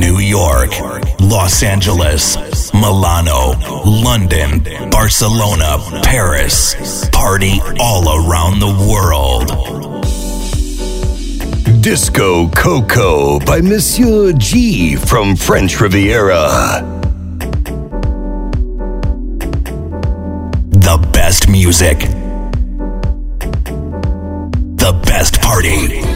New York, Los Angeles, Milano, London, Barcelona, Paris. Party all around the world. Disco Coco by Monsieur G from French Riviera. The best music. The best party.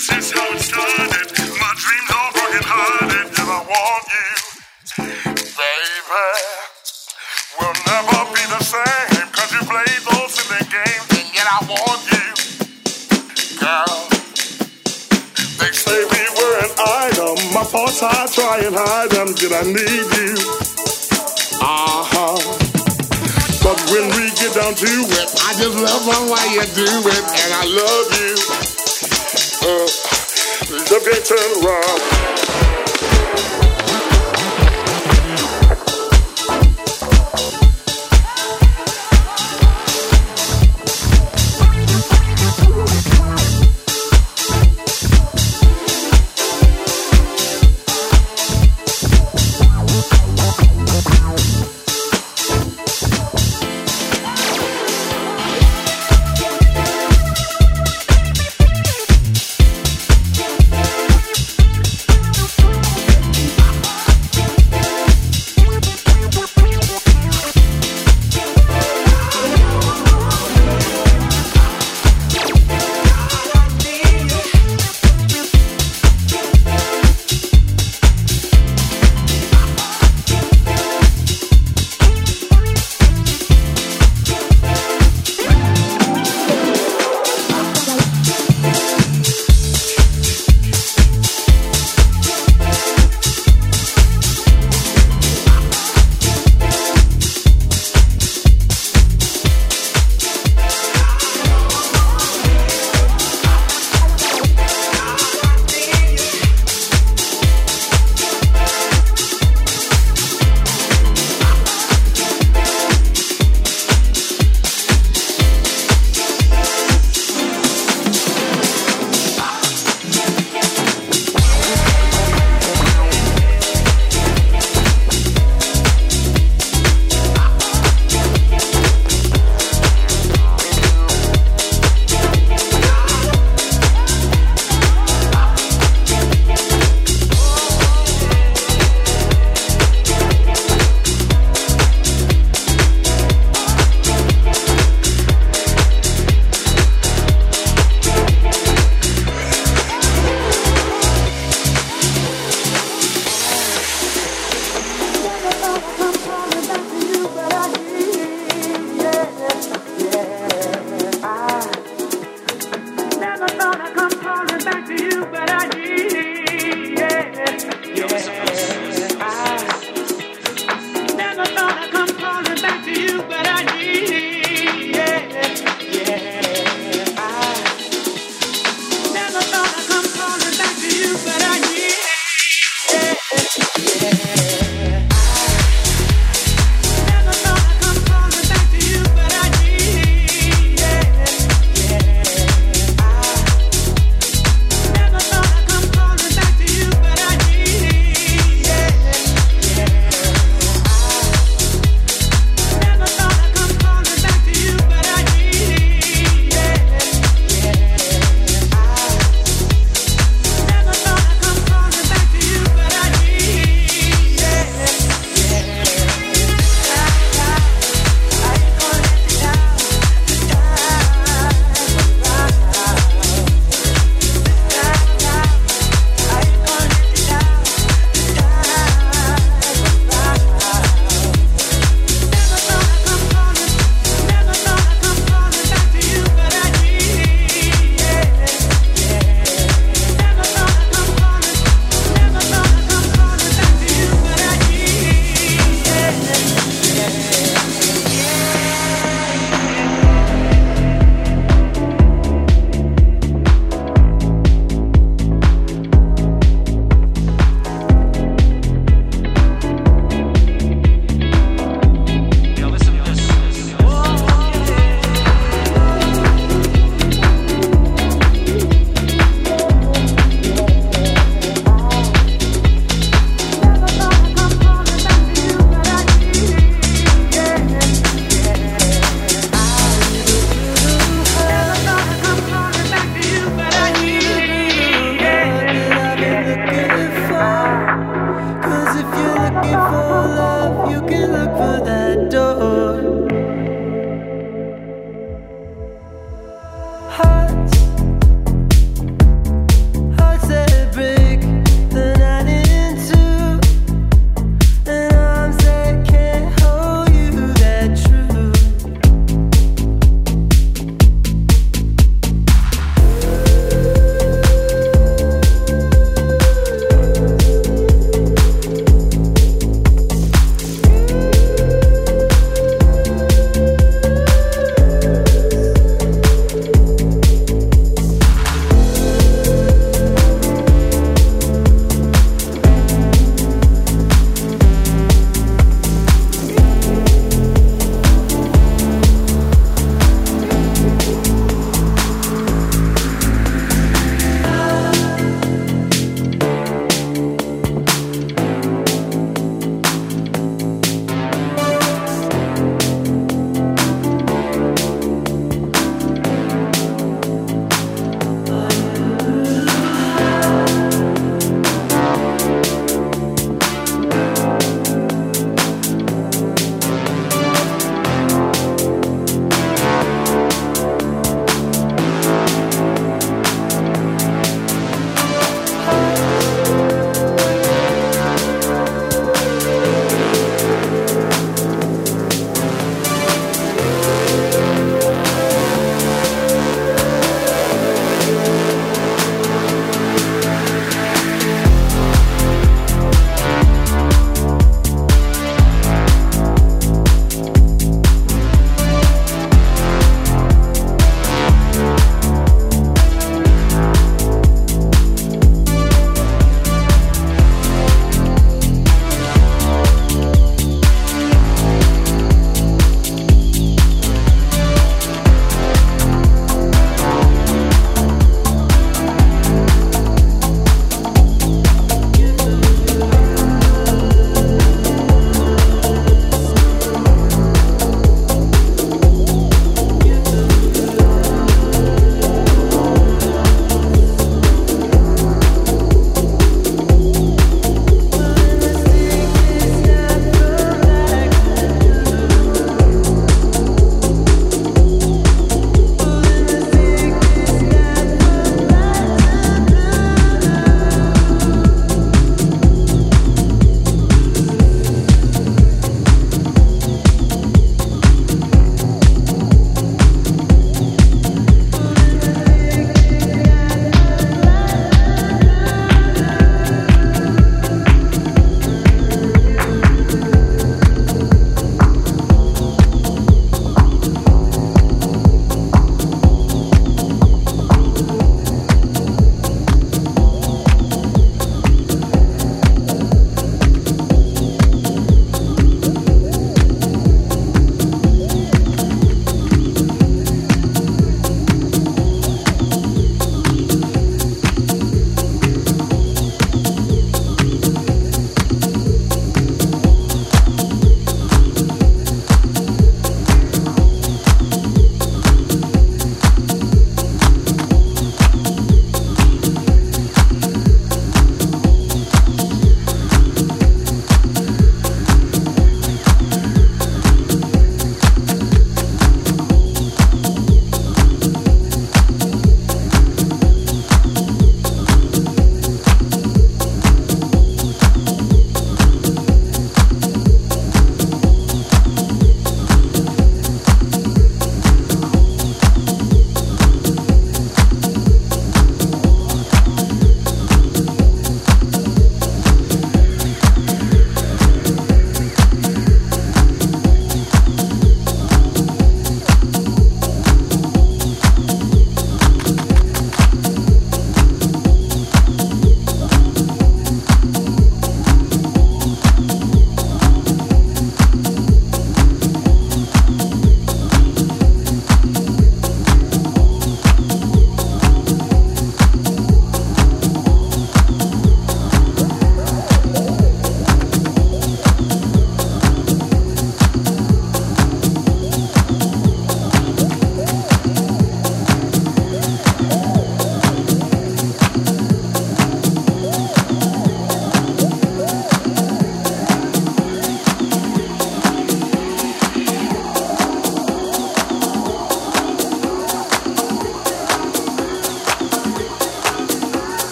This is how it started. My dreams are broken hearted, and I want you, baby. We'll never be the same, cause you played those silly games, and yet I want you, girl. They say we were an item, my thoughts I try and hide them. Did I need you? Uh huh. But when we get down to it, I just love on why you do it, and I love you the bitter rock.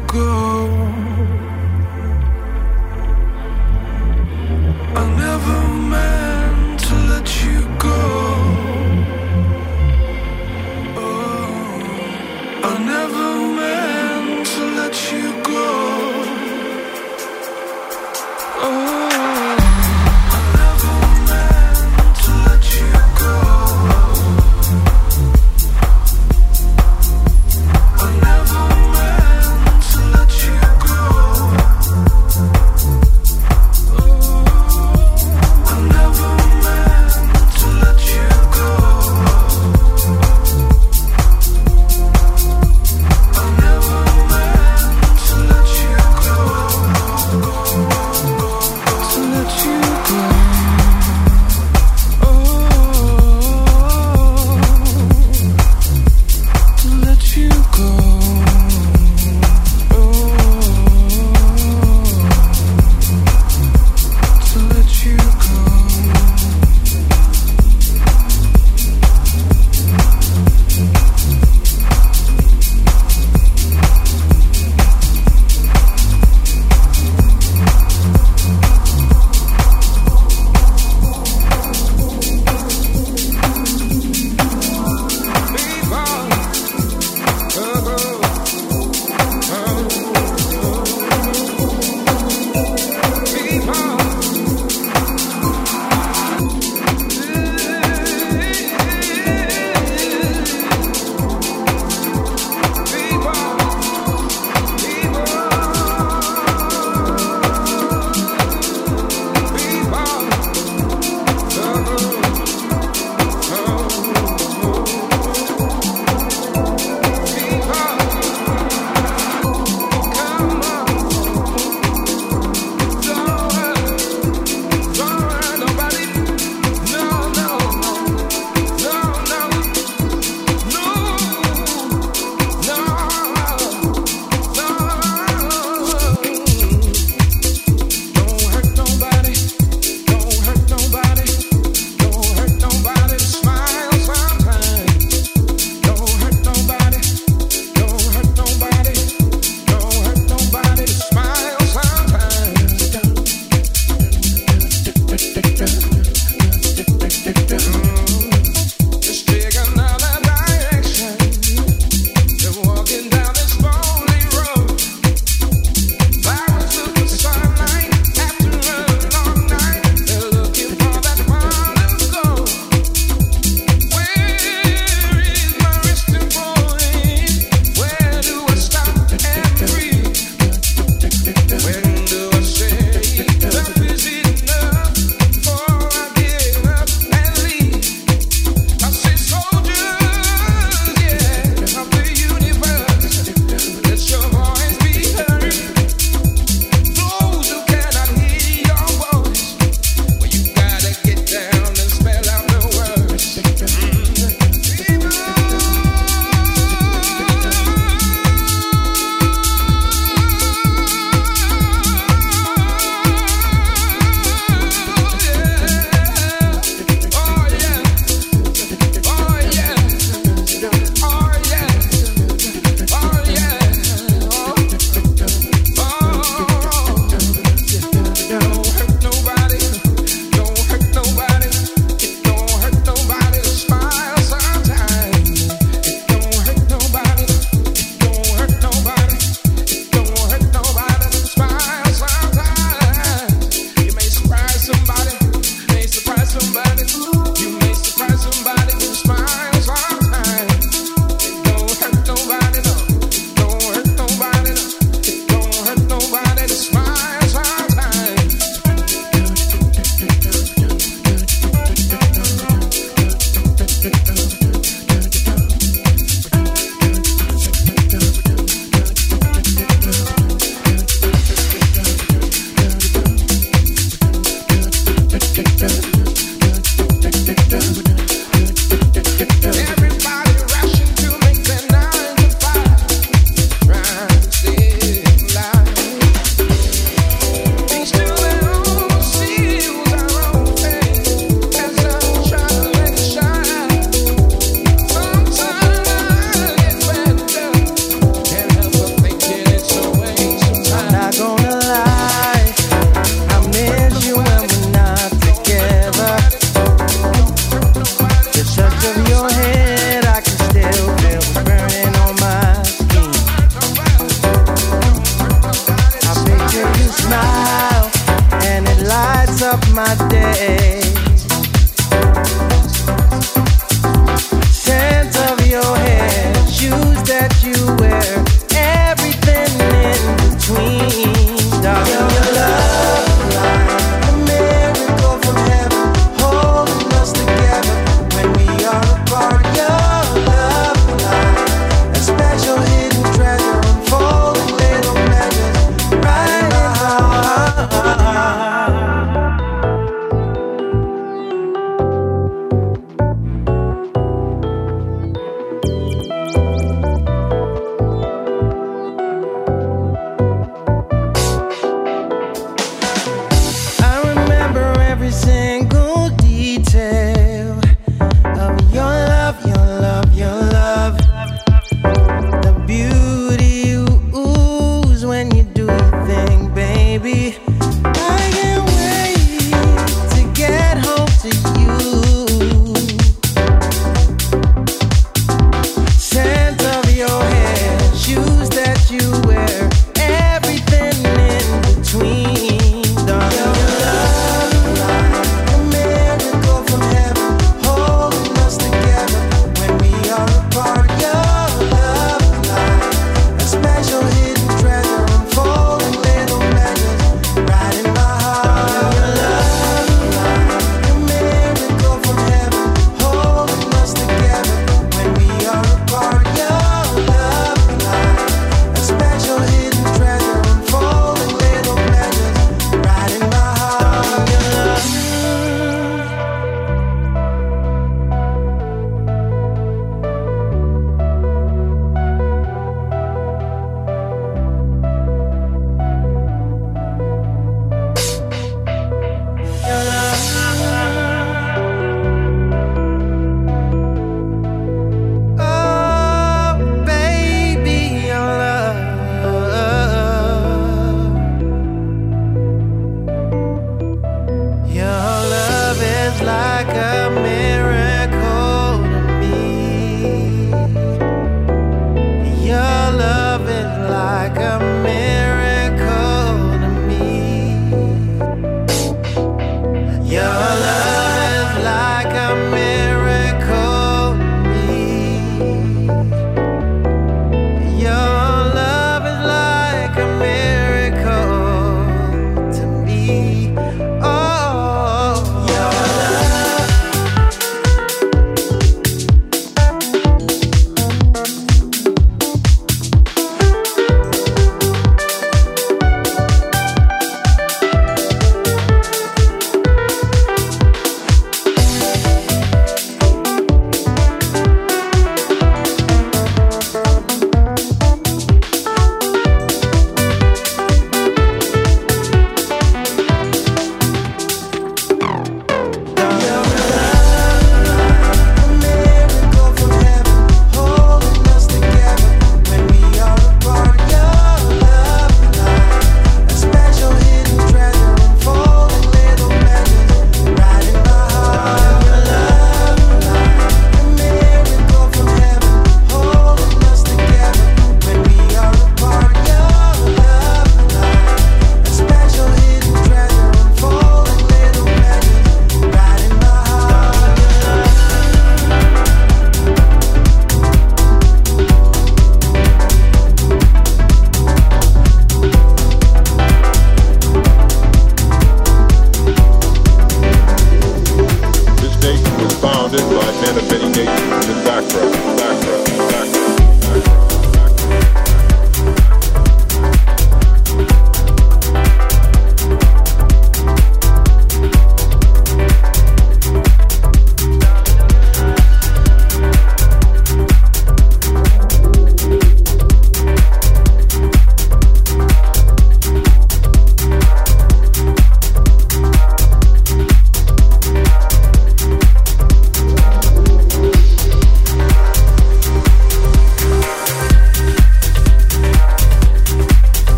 go. I never met.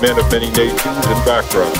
Men of many nations and backgrounds.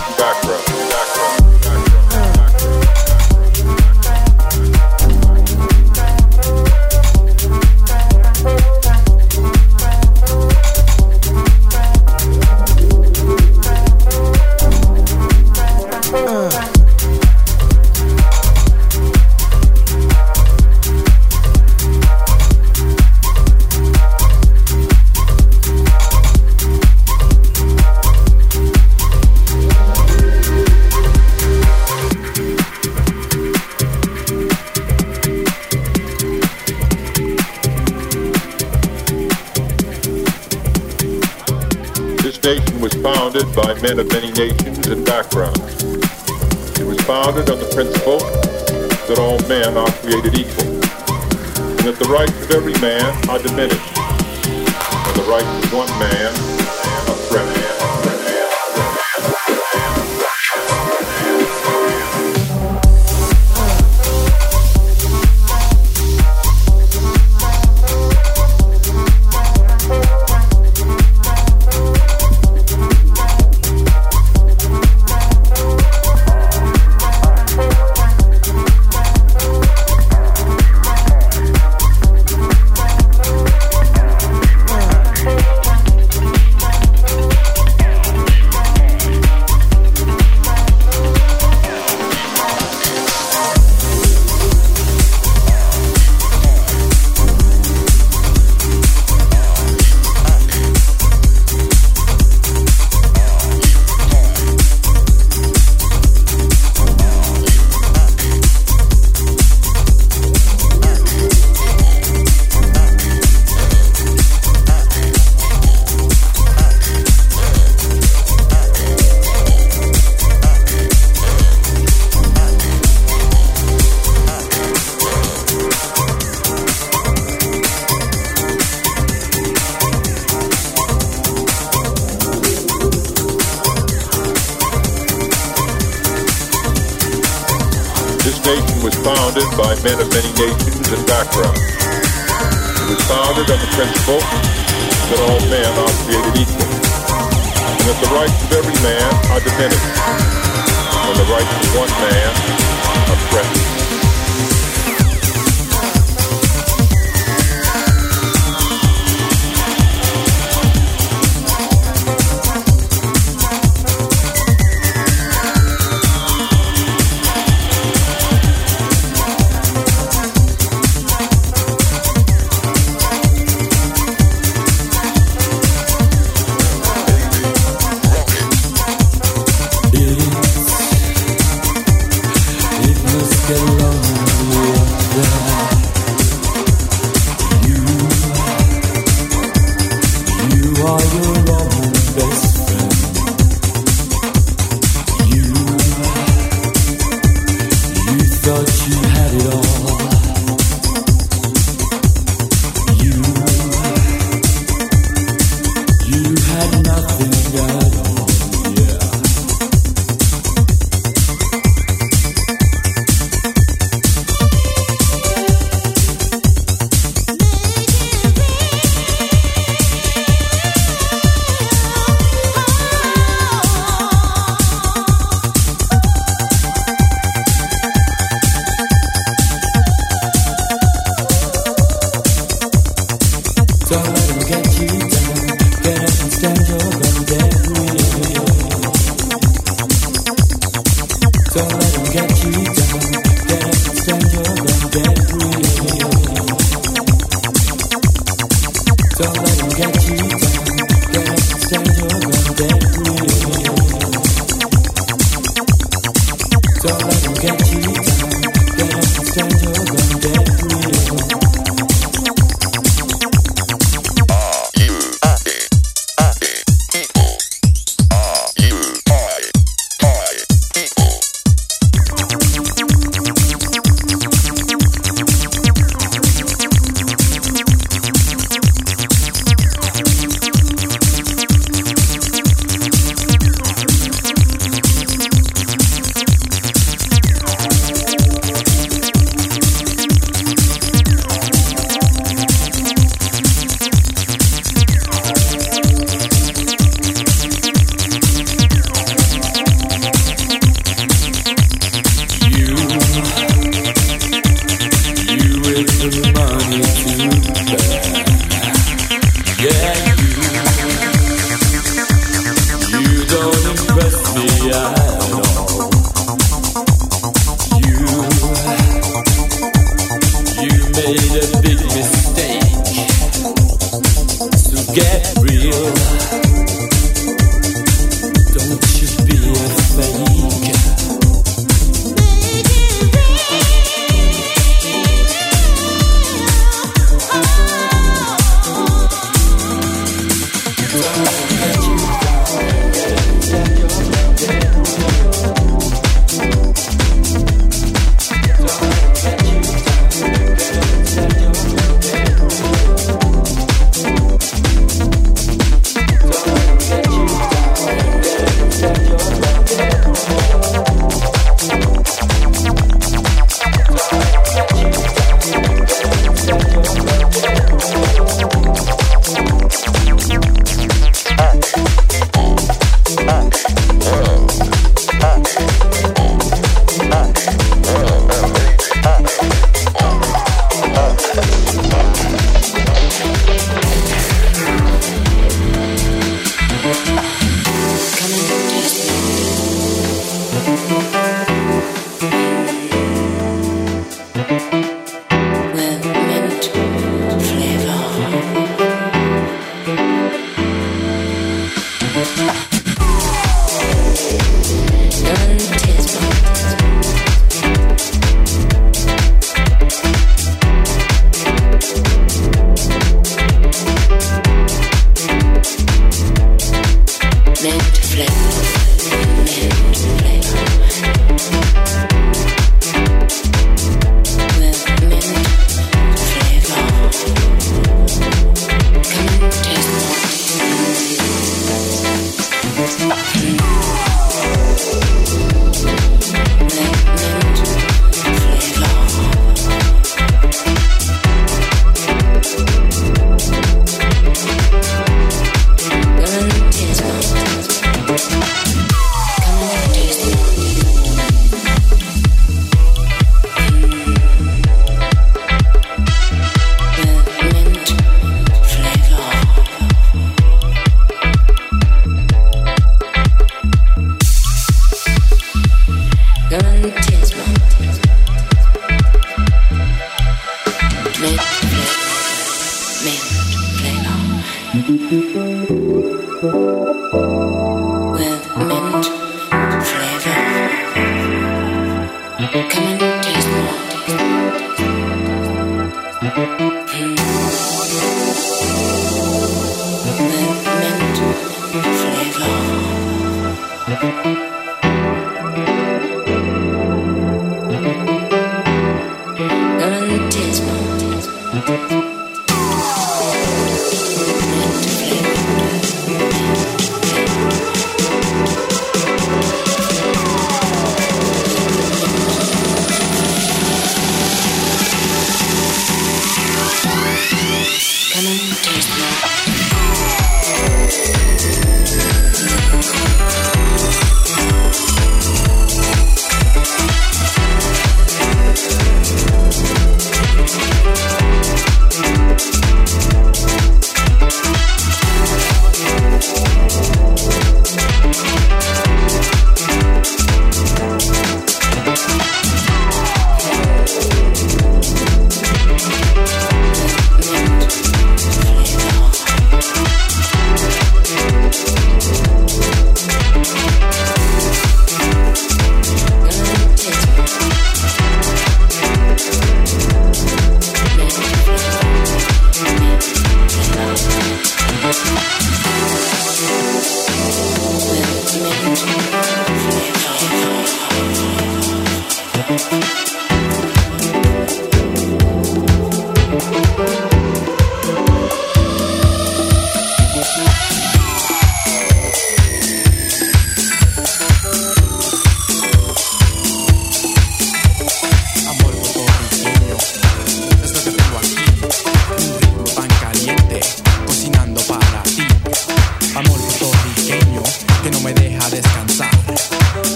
Get